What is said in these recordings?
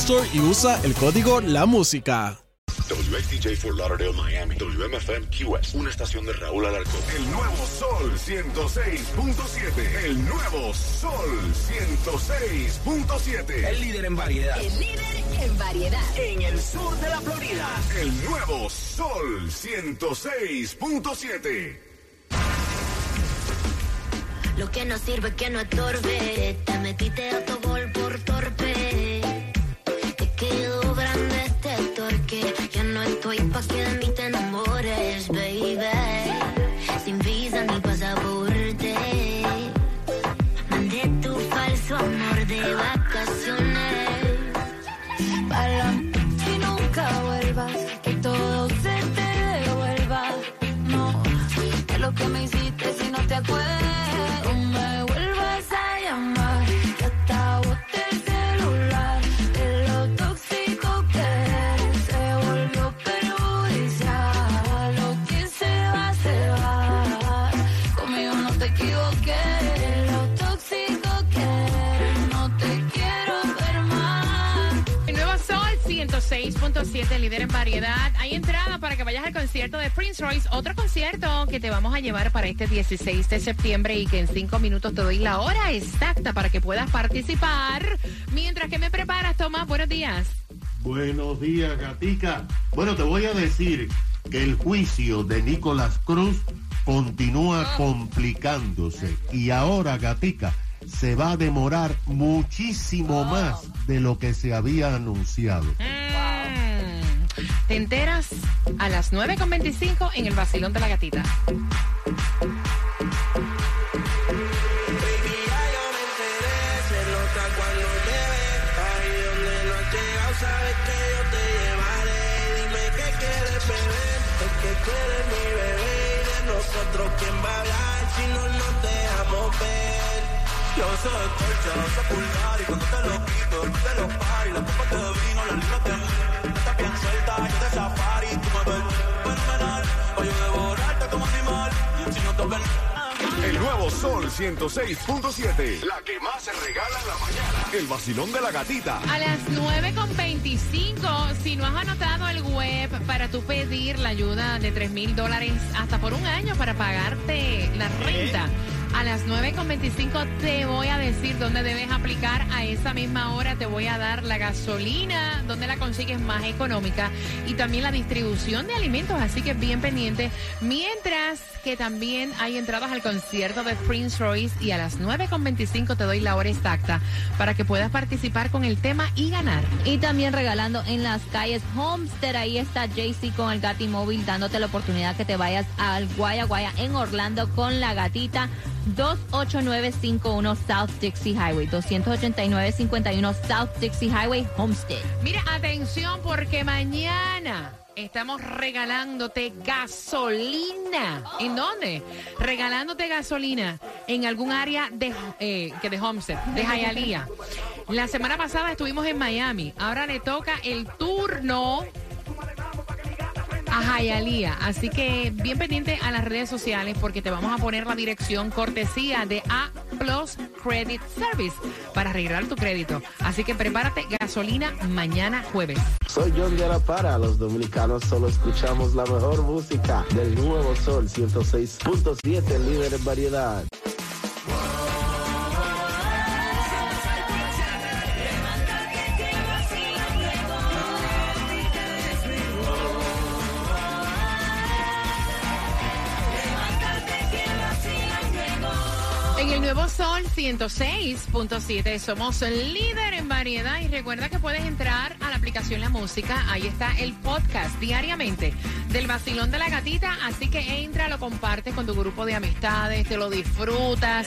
Store y usa el código La Música. WXDJ for Lauderdale, Miami. WMFM QS. Una estación de Raúl Alarcón. El nuevo Sol 106.7. El nuevo Sol 106.7. El líder en variedad. El líder en variedad. En el sur de la Florida. El nuevo Sol 106.7. Lo que no sirve que no estorbe. Te metiste a tu gol por torpe. Quedó grande este torque. Ya no estoy pa' que de mí te baby. Sin visa ni pasaporte. Mandé tu falso amor de vacaciones. Para y nunca vuelvas, que todo se te devuelva. No, que lo que me hiciste si no te acuerdas. Vayas al concierto de Prince Royce, otro concierto que te vamos a llevar para este 16 de septiembre y que en cinco minutos te doy la hora exacta para que puedas participar. Mientras que me preparas, Tomás, buenos días. Buenos días, Gatica. Bueno, te voy a decir que el juicio de Nicolás Cruz continúa complicándose y ahora, Gatica, se va a demorar muchísimo más de lo que se había anunciado. Mm. Te enteras a las 9.25 en el vacilón de la gatita. Baby, ya yo me enteré. Se nota cuando te ves. Ahí donde no has llegado, sabes que yo te llevaré. Dime qué quieres beber. Es que tú eres mi bebé. Y de nosotros, ¿quién va a hablar si no nos dejamos ver? Yo soy colcha, soy pulgar y cuando te lo quito, te lo pari, la copa de vino, la libra te Estás bien suelta, yo de safari, tú me ves fenomenal. Voy a devorarte como animal, si no te ven. El nuevo Sol 106.7. La que más se regala en la mañana. El vacilón de la gatita. A las 9.25, si no has anotado el web para tu pedir la ayuda de 3 mil dólares hasta por un año para pagarte la renta. A las 9.25 te voy a decir dónde debes aplicar. A esa misma hora te voy a dar la gasolina, donde la consigues más económica y también la distribución de alimentos. Así que bien pendiente. Mientras que también hay entradas al concierto de Prince Royce y a las 9.25 te doy la hora exacta para que puedas participar con el tema y ganar. Y también regalando en las calles Homestead. Ahí está JC con el Gati Móvil dándote la oportunidad que te vayas al Guaya Guaya en Orlando con la gatita. 28951 South Dixie Highway. 28951 South Dixie Highway, Homestead. Mira, atención porque mañana estamos regalándote gasolina. ¿En dónde? Regalándote gasolina en algún área de, eh, que de Homestead, de Hialeah. La semana pasada estuvimos en Miami. Ahora le toca el turno a Hialeah. Así que bien pendiente a las redes sociales porque te vamos a poner la dirección cortesía de A Plus Credit Service para arreglar tu crédito. Así que prepárate gasolina mañana jueves. Soy John de Para. Los dominicanos solo escuchamos la mejor música del nuevo Sol 106.7, líder en variedad. Nuevo Sol 106.7 somos líder en variedad y recuerda que puedes entrar a la aplicación La Música, ahí está el podcast diariamente del vacilón de la gatita, así que entra, lo compartes con tu grupo de amistades, te lo disfrutas.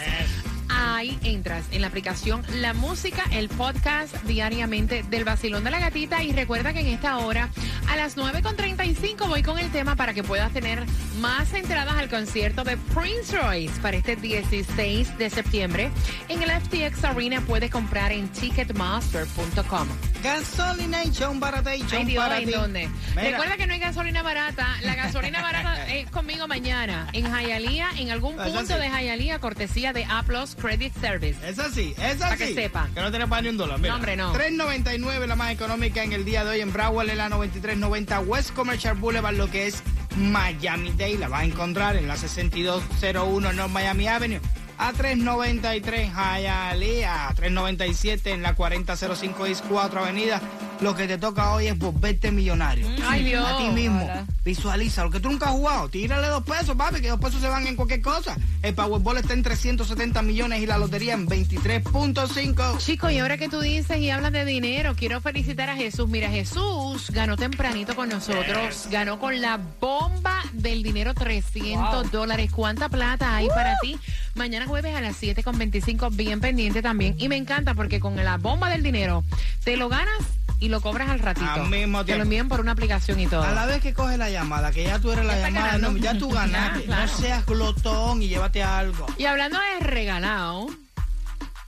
Ahí entras en la aplicación La Música, el podcast diariamente del vacilón de la gatita y recuerda que en esta hora a las 9.35 voy con el tema para que puedas tener más entradas al concierto de Prince Royce para este 16 de septiembre. En el FTX Arena puedes comprar en ticketmaster.com. Gasolination Baratation Ay, Dios, para ¿en ti. dónde? Mira. Recuerda que no hay gasolina barata. La gasolina barata es conmigo mañana en Hialeah, en algún Eso punto sí. de Hialeah, cortesía de A Plus Credit Service. Es así, es Para que sepan. Que no tiene para ni un dólar. Mira. No, hombre, no. 3.99 la más económica en el día de hoy en Broward, en la 9390 West Commercial Boulevard, lo que es Miami Dade. La vas a encontrar en la 6201 North Miami Avenue. A 393 Hialeah, a 397 en la 4005 East 4 Avenida. Lo que te toca hoy es volverte millonario. Ay, Dios. A ti mismo. Visualiza lo que tú nunca has jugado. Tírale dos pesos, papi, que dos pesos se van en cualquier cosa. El Powerball está en 370 millones y la lotería en 23.5. Chico, y ahora que tú dices y hablas de dinero, quiero felicitar a Jesús. Mira, Jesús ganó tempranito con nosotros, ganó con la bomba del dinero 300 dólares. ¿Cuánta plata hay para ti? Mañana jueves a las 7.25, bien pendiente también. Y me encanta porque con la bomba del dinero te lo ganas y lo cobras al ratito. Al mismo Te lo envían por una aplicación y todo. A la vez que coge la llamada, que ya tú eres la llamada, no, ya tú ganaste. Ya, claro. No seas glotón y llévate algo. Y hablando de regalado,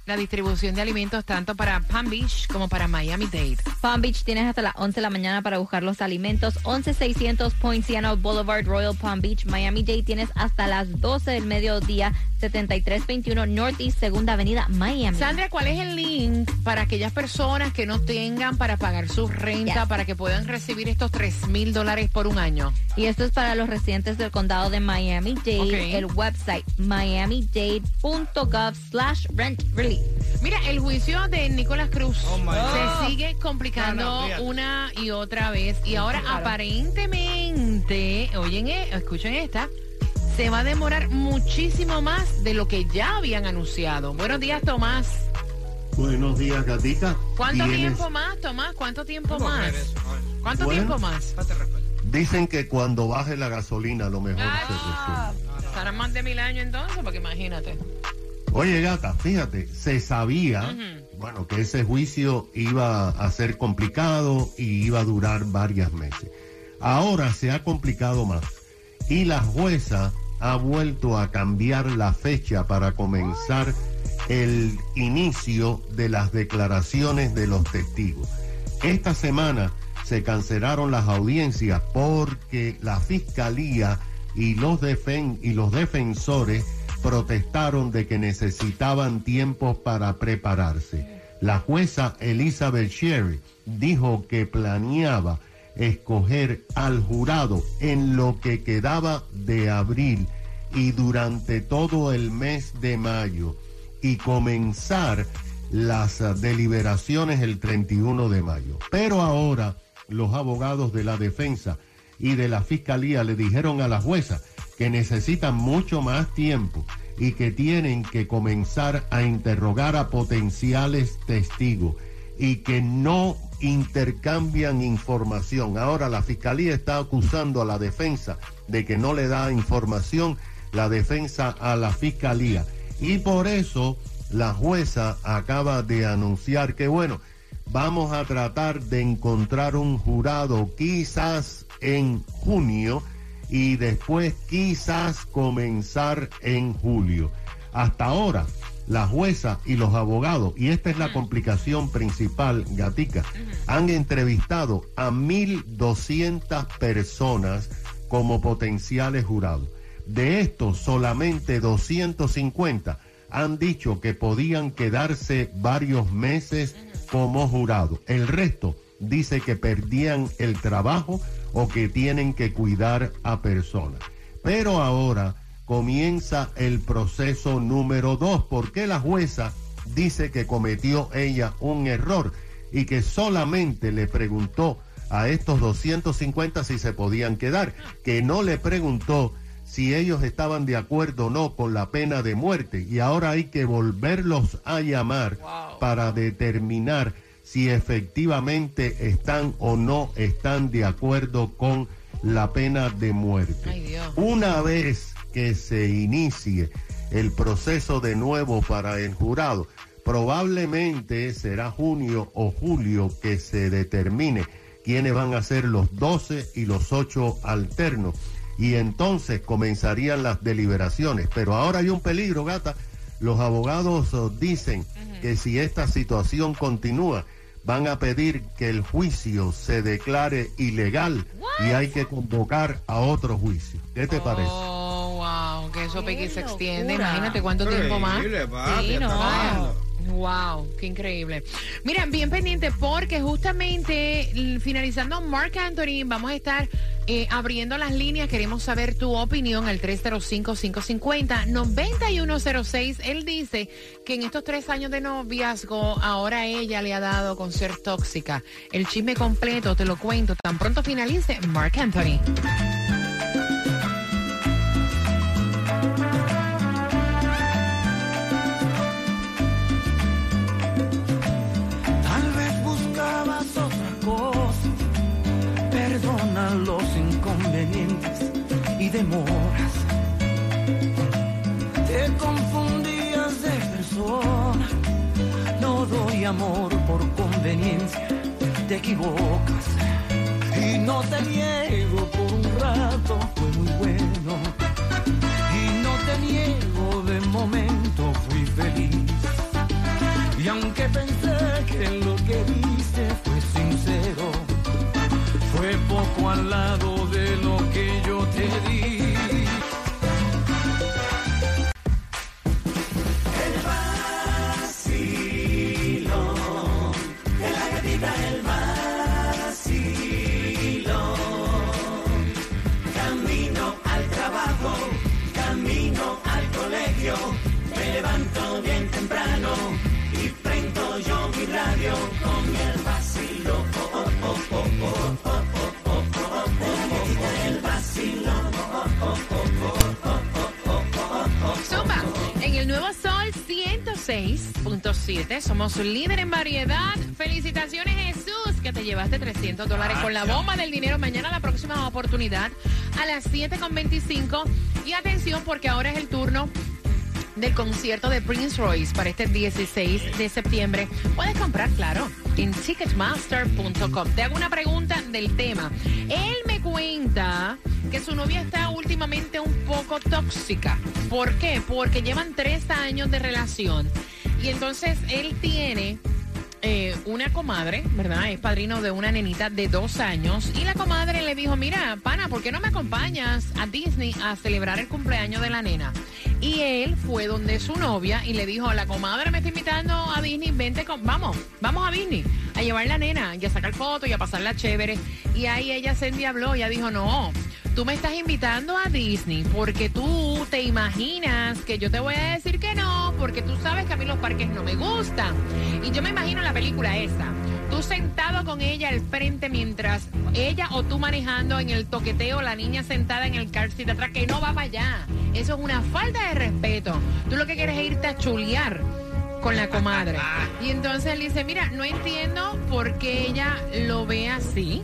la distribución de alimentos tanto para Palm Beach como para Miami Dade. Palm Beach tienes hasta las 11 de la mañana para buscar los alimentos. 11600 Poinciano Boulevard, Royal Palm Beach, Miami Dade tienes hasta las 12 del mediodía. 7321 Northeast Segunda Avenida, Miami. Sandra, ¿cuál es el link para aquellas personas que no tengan para pagar su renta, Yes. para que puedan recibir estos 3 mil dólares por un año? Y esto es para los residentes del condado de Miami-Dade. El website miamidade.gov slash rent relief. Mira, el juicio de Nicolás Cruz Oh, se sigue complicando No, no, fíjate. una y otra vez. Y ahora aparentemente, oyen, eh, escuchen esta, se va a demorar muchísimo más de lo que ya habían anunciado. Buenos días, Tomás. Buenos días, Gatica. ¿Cuánto Tienes- tiempo más, Tomás? ¿Cuánto tiempo ¿Cómo más? eso? ¿Cuánto Bueno. tiempo más? Dicen que cuando baje la gasolina, a lo mejor se resuelve. Estarán más de mil años entonces, porque imagínate. Oye, gata, fíjate, se sabía, bueno, que ese juicio iba a ser complicado y iba a durar varios meses. Ahora se ha complicado más y la jueza ha vuelto a cambiar la fecha para comenzar el inicio de las declaraciones de los testigos. Esta semana se cancelaron las audiencias porque la fiscalía y los, defen- y los defensores protestaron de que necesitaban tiempo para prepararse. La jueza Elizabeth Sherry dijo que planeaba escoger al jurado en lo que quedaba de abril y durante todo el mes de mayo y comenzar las deliberaciones el 31 de mayo. Pero ahora los abogados de la defensa y de la fiscalía le dijeron a la jueza que necesitan mucho más tiempo y que tienen que comenzar a interrogar a potenciales testigos y que no intercambian información. Ahora la fiscalía está acusando a la defensa de que no le da información la defensa a la fiscalía. Y por eso la jueza acaba de anunciar que, bueno, vamos a tratar de encontrar un jurado quizás en junio y después quizás comenzar en julio. Hasta ahora, la jueza y los abogados, y esta es la complicación principal, Gatica, han entrevistado a 1.200 personas como potenciales jurados. De estos, solamente 250 han dicho que podían quedarse varios meses como jurado. El resto dice que perdían el trabajo o que tienen que cuidar a personas. Pero ahora comienza el proceso número dos, porque la jueza dice que cometió ella un error y que solamente le preguntó a estos 250 si se podían quedar, que no le preguntó si ellos estaban de acuerdo o no con la pena de muerte y ahora hay que volverlos a llamar para determinar si efectivamente están o no están de acuerdo con la pena de muerte. Una vez que se inicie el proceso de nuevo para el jurado, probablemente será junio o julio que se determine quiénes van a ser los 12 y los 8 alternos. Y entonces comenzarían las deliberaciones. Pero ahora hay un peligro, gata. Los abogados oh, dicen que si esta situación continúa, van a pedir que el juicio se declare ilegal y hay que convocar a otro juicio. ¿Qué te parece? Oh, wow, que eso Pequi se extiende. Imagínate cuánto tiempo más. Sí, no. Wow, qué increíble. Miren, bien pendiente porque justamente finalizando Mark Anthony vamos a estar eh, abriendo las líneas. Queremos saber tu opinión al 305-550-9106. Él dice que en estos tres años de noviazgo ahora ella le ha dado con ser tóxica. El chisme completo te lo cuento tan pronto finalice Mark Anthony. Amor por conveniencia. Te equivocas. Y no te niego por un rato. Fue muy bueno. 106.7 somos líder en variedad. Felicitaciones Jesús, que te llevaste 300 dólares con la bomba del dinero. Mañana la próxima oportunidad a las 7.25. Y atención porque ahora es el turno del concierto de Prince Royce para este 16 de septiembre. Puedes comprar, claro, en ticketmaster.com. Te hago una pregunta del tema. Él me cuenta que su novia está últimamente un poco tóxica. ¿Por qué? Porque llevan tres años de relación y entonces él tiene eh, una comadre, ¿verdad? Es padrino de una nenita de dos años. Y la comadre le dijo, mira, pana, ¿por qué no me acompañas a Disney a celebrar el cumpleaños de la nena? Y él fue donde su novia y le dijo, la comadre me está invitando a Disney, vente con, vamos, vamos a Disney, a llevar la nena y a sacar fotos y a pasarla chévere. Y ahí ella se endiabló, ella dijo, no, tú me estás invitando a Disney porque tú te imaginas que yo te voy a decir que no, porque tú sabes que a mí los parques no me gustan. Y yo me imagino la película esa. Tú sentado con ella al frente mientras ella o tú manejando en el toqueteo, la niña sentada en el car seat atrás, que no va para allá. Eso es una falta de respeto. Tú lo que quieres es irte a chulear con la comadre. Y entonces él dice, mira, no entiendo por qué ella lo ve así.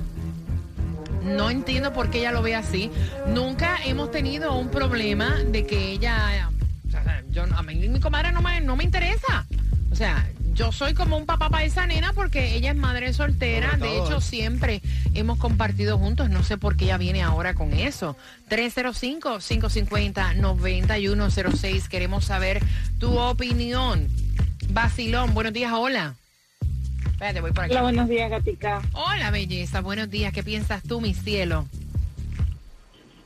No entiendo por qué ella lo ve así. Nunca hemos tenido un problema de que ella... o sea, yo, a mí mi comadre no me, no me interesa. O sea, yo soy como un papá para esa nena porque ella es madre soltera. De hecho, siempre hemos compartido juntos. No sé por qué ella viene ahora con eso. 305-550-9106. Queremos saber tu opinión. Basilón, buenos días, hola. Espérate, voy por aquí. Hola, buenos días, Gatica. Hola, belleza, buenos días. ¿Qué piensas tú, mi cielo?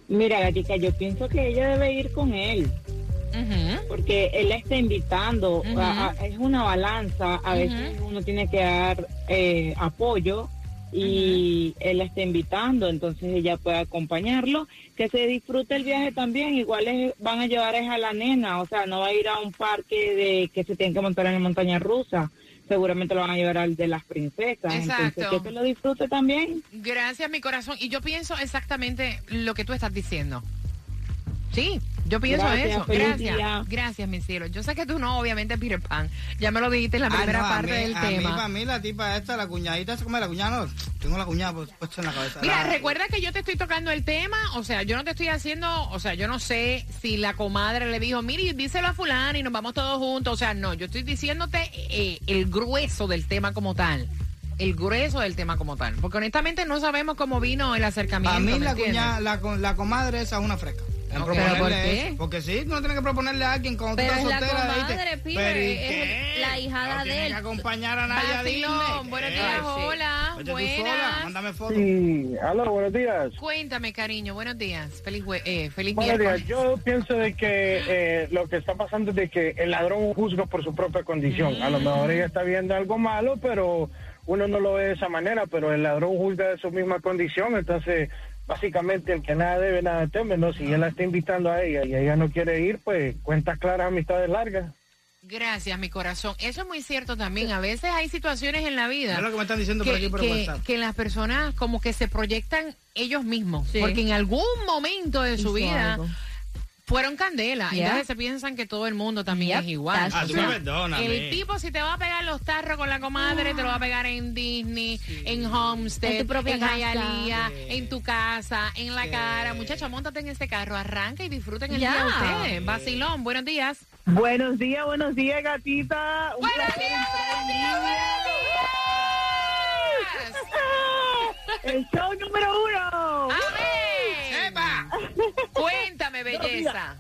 Mira, Gatica, yo pienso que ella debe ir con él. Porque él la está invitando, a- a- es una balanza, a veces uno tiene que dar eh, apoyo y él la está invitando, entonces ella puede acompañarlo, que se disfrute el viaje también, igual es- van a llevar es a la nena, o sea, no va a ir a un parque de que se tienen que montar en la montaña rusa, seguramente lo van a llevar al de las princesas, entonces Exacto. que se lo disfrute también. Gracias, mi corazón. Y yo pienso exactamente lo que tú estás diciendo. Sí, yo pienso Gracias, eso. Gracias. día. Gracias, mi cielo. Yo sé que tú no, obviamente, Peter Pan. Ya me lo dijiste en la Ah, primera no, a parte mí- del a mí, tema. para mí, la tipa esta, la cuñadita, esa como es la cuñada, no, tengo la cuñada pues, puesta en la cabeza. Mira, La- recuerda que yo te estoy tocando el tema, o sea, yo no te estoy haciendo, o sea, yo no sé si la comadre le dijo, mire, díselo a fulano y nos vamos todos juntos, o sea, no, yo estoy diciéndote eh, el grueso del tema como tal, el grueso del tema como tal, porque honestamente no sabemos cómo vino el acercamiento. Para mí ¿me la, cuñada, la, la comadre esa es una fresca. En Ok. proponerle ¿Pero por qué? eso. Porque sí, tú no tienes que proponerle a alguien cuando Pero tú es estás la soltera. ¿viste? comadre, Peter, Pero ¿y es la hijada no de tienes él. que acompañar a nadie a Vacilón, buenos Eh, días, sí. hola, tú buenas. sola, mándame fotos. Sí, aló, buenos días. Cuéntame, cariño, buenos días, feliz, eh, feliz Buenos miércoles. días. Yo pienso de que eh, lo que está pasando es de que el ladrón juzga por su propia condición. A lo mejor ella está viendo algo malo, pero uno no lo ve de esa manera, pero el ladrón juzga de su misma condición, entonces básicamente el que nada debe, nada teme, ¿no? Si él la está invitando a ella y ella no quiere ir, pues cuentas claras, amistades largas. Gracias, mi corazón. Eso es muy cierto también. A veces hay situaciones en la vida Es lo que me están diciendo por aquí por que, WhatsApp. que las personas como que se proyectan ellos mismos, Sí. porque en algún momento de su Hizo vida algo. Fueron candela. Yeah. Entonces se piensan que todo el mundo también Yep, es igual. Ah, tú me perdonas, El tipo si te va a pegar los tarros con la comadre, te lo va a pegar en Disney, en Homestead, En tu propia en casa. Hialeah, Sí. en tu casa, en la Sí. cara. Muchacha, montate en ese carro, arranca y disfruten el Ya. día ustedes. Vacilón, buenos días. Buenos días, buenos días, gatita. Un ¡Buenos placer días, entrar en buenos línea. El show número uno.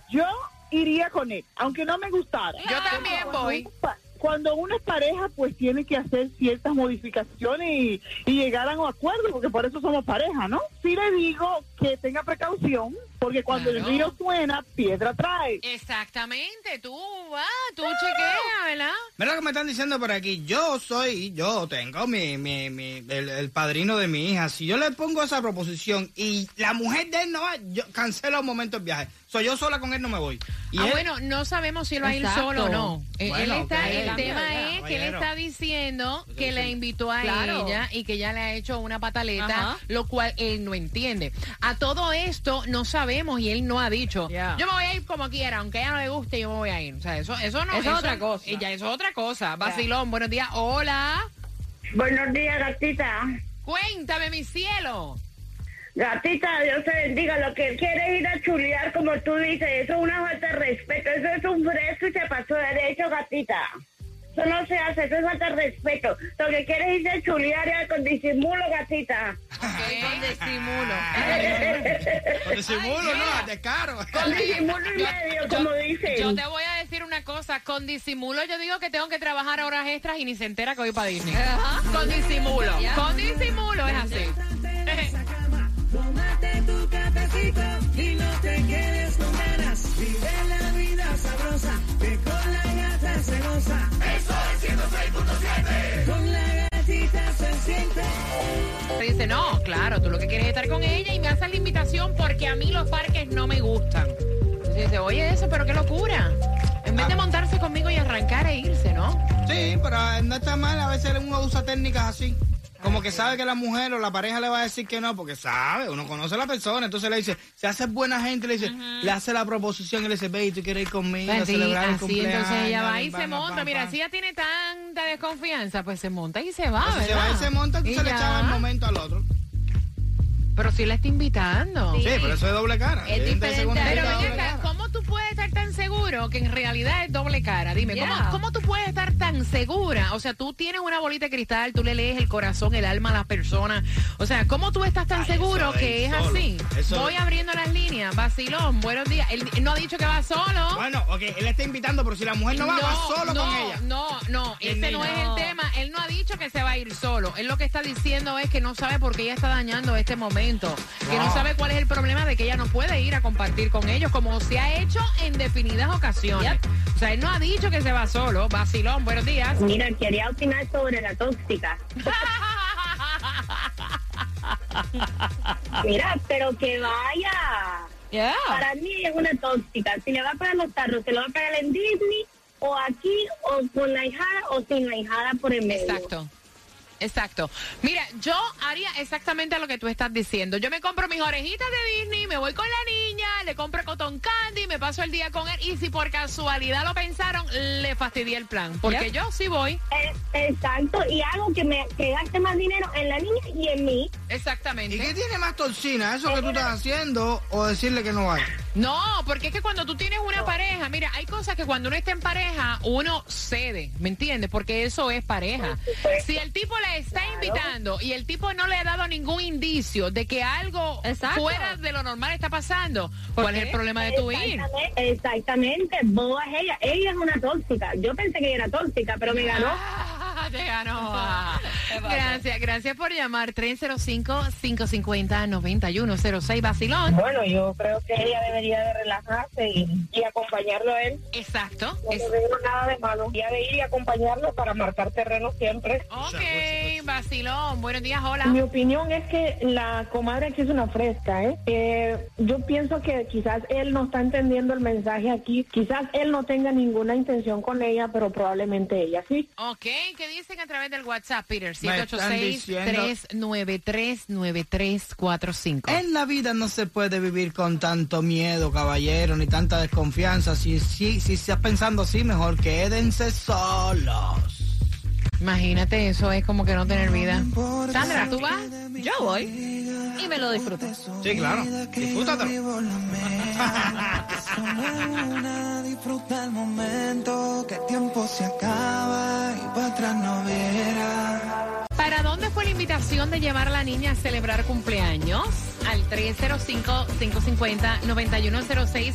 Yo iría con él, aunque no me gustara. Yo también Cuando voy. uno Cuando uno es pareja, pues tiene que hacer ciertas modificaciones y, y llegar a un acuerdo, porque por eso somos pareja, ¿no? Sí le digo que tenga precaución, porque cuando Claro. el río suena, piedra trae. Exactamente, tú vas, tú chequeas, ¿verdad? Mira lo que me están diciendo por aquí. Yo soy, yo tengo mi, mi, mi, el, el padrino de mi hija. Si yo le pongo esa proposición y la mujer de él no va, yo cancelo un momento el viaje. Soy yo sola con él no me voy. Y ah, él- bueno, no sabemos si él va a ir solo o no. Eh, Bueno, él está, el tema ya, es que él está diciendo que le invitó a Claro. ella y que ella le ha hecho una pataleta, Ajá. lo cual él no entiende. A todo esto no sabemos y él no ha dicho, Ya. yo me voy a ir como quiera, aunque a ella no le guste, yo me voy a ir. O sea, eso, eso no Eso es otra cosa. y ya eso es otra cosa. Vacilón, buenos días. Hola. Buenos días, gatita. Cuéntame, mi cielo. Gatita, Dios te bendiga. Lo que él quiere es ir a chulear, como tú dices, eso es una falta de respeto. Eso es un fresco y se pasó de derecho, gatita. Eso no se hace, eso es falta de respeto. Lo que quiere es irse a chulear ya con disimulo, gatita. Con disimulo. Con disimulo, Ay, no, de caro. Con disimulo y medio, como dicen. Yo te voy a decir una cosa, con disimulo yo digo que tengo que trabajar horas extras y ni se entera que voy para Disney. Ajá. Con disimulo, con disimulo es así. Gata se goza. Eso es 106.7. Con la gatita se siente. Dice, no, claro, tú lo que quieres es estar con ella y me haces la invitación porque a mí los parques no me gustan. Entonces dice, oye eso, pero qué locura. En vez de montarse conmigo y arrancar e irse, ¿no? Sí, pero no está mal. A veces uno usa técnicas así. Como que sabe que la mujer o la pareja le va a decir que no, porque sabe, uno conoce a la persona. Entonces le dice, si hace buena gente, le dice, le hace la proposición y le dice, ve, tú quieres ir conmigo a Pues celebrar el cumpleaños. entonces ella va y se monta. Mira, si ella tiene tanta desconfianza, pues se monta y se va, Pues si se ¿verdad? va y se monta, Y entonces le echaba el momento al otro. Pero si la está invitando. Sí, pero eso es doble cara. Es diferente Pero seguro que en realidad es doble cara. Dime, ¿cómo, Yeah. cómo tú puedes estar tan segura? O sea, tú tienes una bolita de cristal, tú le lees el corazón, el alma a las personas. O sea, ¿cómo tú estás tan seguro que es solo. así? Eso Voy abriendo las líneas. Vacilón, buenos días. Él, él no ha dicho que va solo. Bueno, ok, él está invitando, pero si la mujer no va, va solo no, con ella. No, no, ese no niña. es el tema. Él no ha dicho que se va a ir solo. Él lo que está diciendo es que no sabe por qué ella está dañando este momento. Que no No. sabe cuál es el problema de que ella no puede ir a compartir con ellos, como se ha hecho en definidas ocasiones. O sea, él no ha dicho que se va solo. Vacilón, buenos días. Mira, quería opinar sobre la tóxica. Mira, pero que vaya. Para mí es una tóxica. Si le va a pagar los tarros, se lo va a pagar en Disney, o aquí, o con la hijada, o sin la hijada por el medio. Exacto. Exacto. Mira, yo haría exactamente lo que tú estás diciendo. Yo me compro mis orejitas de Disney, me voy con la niña, le compro cotton candy, me paso el día con él y si por casualidad lo pensaron, le fastidié el plan. Porque yo sí voy. Eh, exacto, y hago que me que gaste más dinero en la niña y en mí. Exactamente. ¿Y qué tiene más toxina? ¿Eso que tú estás haciendo o decirle que no vaya? No, porque es que cuando tú tienes una pareja, mira, hay cosas que cuando uno está en pareja, uno cede, ¿me entiendes? Porque eso es pareja. Si el tipo la está invitando y el tipo no le ha dado ningún indicio de que algo fuera de lo normal está pasando, ¿cuál es el problema de tu ir? Exactamente, exactamente, boba es ella. Ella es una tóxica. Yo pensé que ella era tóxica, pero me ganó. Ah, te ganó. Gracias, gracias por llamar. 305-550-9106, Basilón. Bueno, yo creo que ella debería de relajarse y, y acompañarlo a él. Exacto. No le veo nada de malo. Ya de ir y acompañarlo para marcar terreno siempre. Ok, Basilón. Buenos días, hola. Mi opinión es que la comadre aquí es una fresca, ¿eh? Eh, Yo pienso que quizás él no está entendiendo el mensaje aquí. Quizás él no tenga ninguna intención con ella, pero probablemente ella sí. Ok, ¿qué dicen a través del WhatsApp, Peter? Me están diciendo- 786-393-9345. En la vida no se puede vivir con tanto miedo, caballero, ni tanta desconfianza. Si, si, si estás pensando así, mejor quédense solos. Imagínate, eso es como que no tener vida. Sandra, ¿tú vas? Yo voy y me lo disfruto. Sí, claro. Disfrútatelo. Disfruta el momento, que el tiempo se acaba y para atrás no verás. ¿Para dónde fue la invitación de llevar a la niña a celebrar cumpleaños? Al 305-550-9106.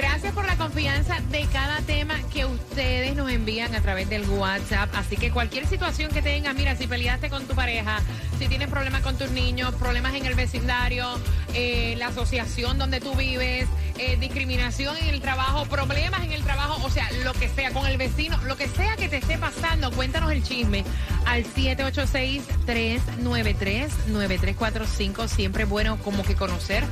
Gracias por la confianza de cada tema que ustedes nos envían a través del WhatsApp. Así que cualquier situación que tengas, mira, si peleaste con tu pareja, si tienes problemas con tus niños, problemas en el vecindario, eh, la asociación donde tú vives, eh, discriminación en el trabajo, problemas en el trabajo, o sea, lo que sea, con el vecino, lo que sea que te esté pasando, cuéntanos el chisme al 786-393-9345. Siempre bueno como que conocer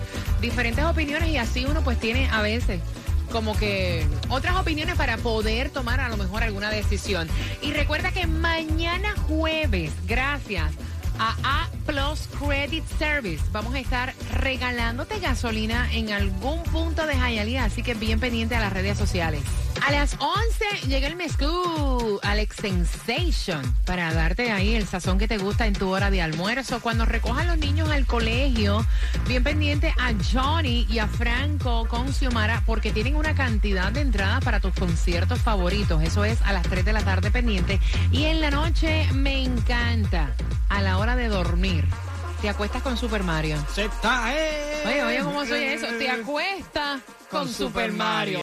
diferentes opiniones y así uno pues tiene a veces como que otras opiniones para poder tomar a lo mejor alguna decisión. Y recuerda que mañana jueves, gracias a A Plus Credit Service, vamos a estar regalándote gasolina en algún punto de Hialeah, así que bien pendiente a las redes sociales. A las 11 llega el mezclú, Alex Sensation, para darte ahí el sazón que te gusta en tu hora de almuerzo. Cuando recojan los niños al colegio, bien pendiente a Johnny y a Franco con Xiomara, porque tienen una cantidad de entradas para tus conciertos favoritos. Eso es a las 3 de la tarde pendiente. Y en la noche me encanta, a la hora de dormir. Te acuestas con Super Mario. Se está, eh. Oye, oye, ¿cómo soy eso? Te acuestas con, Super Mario.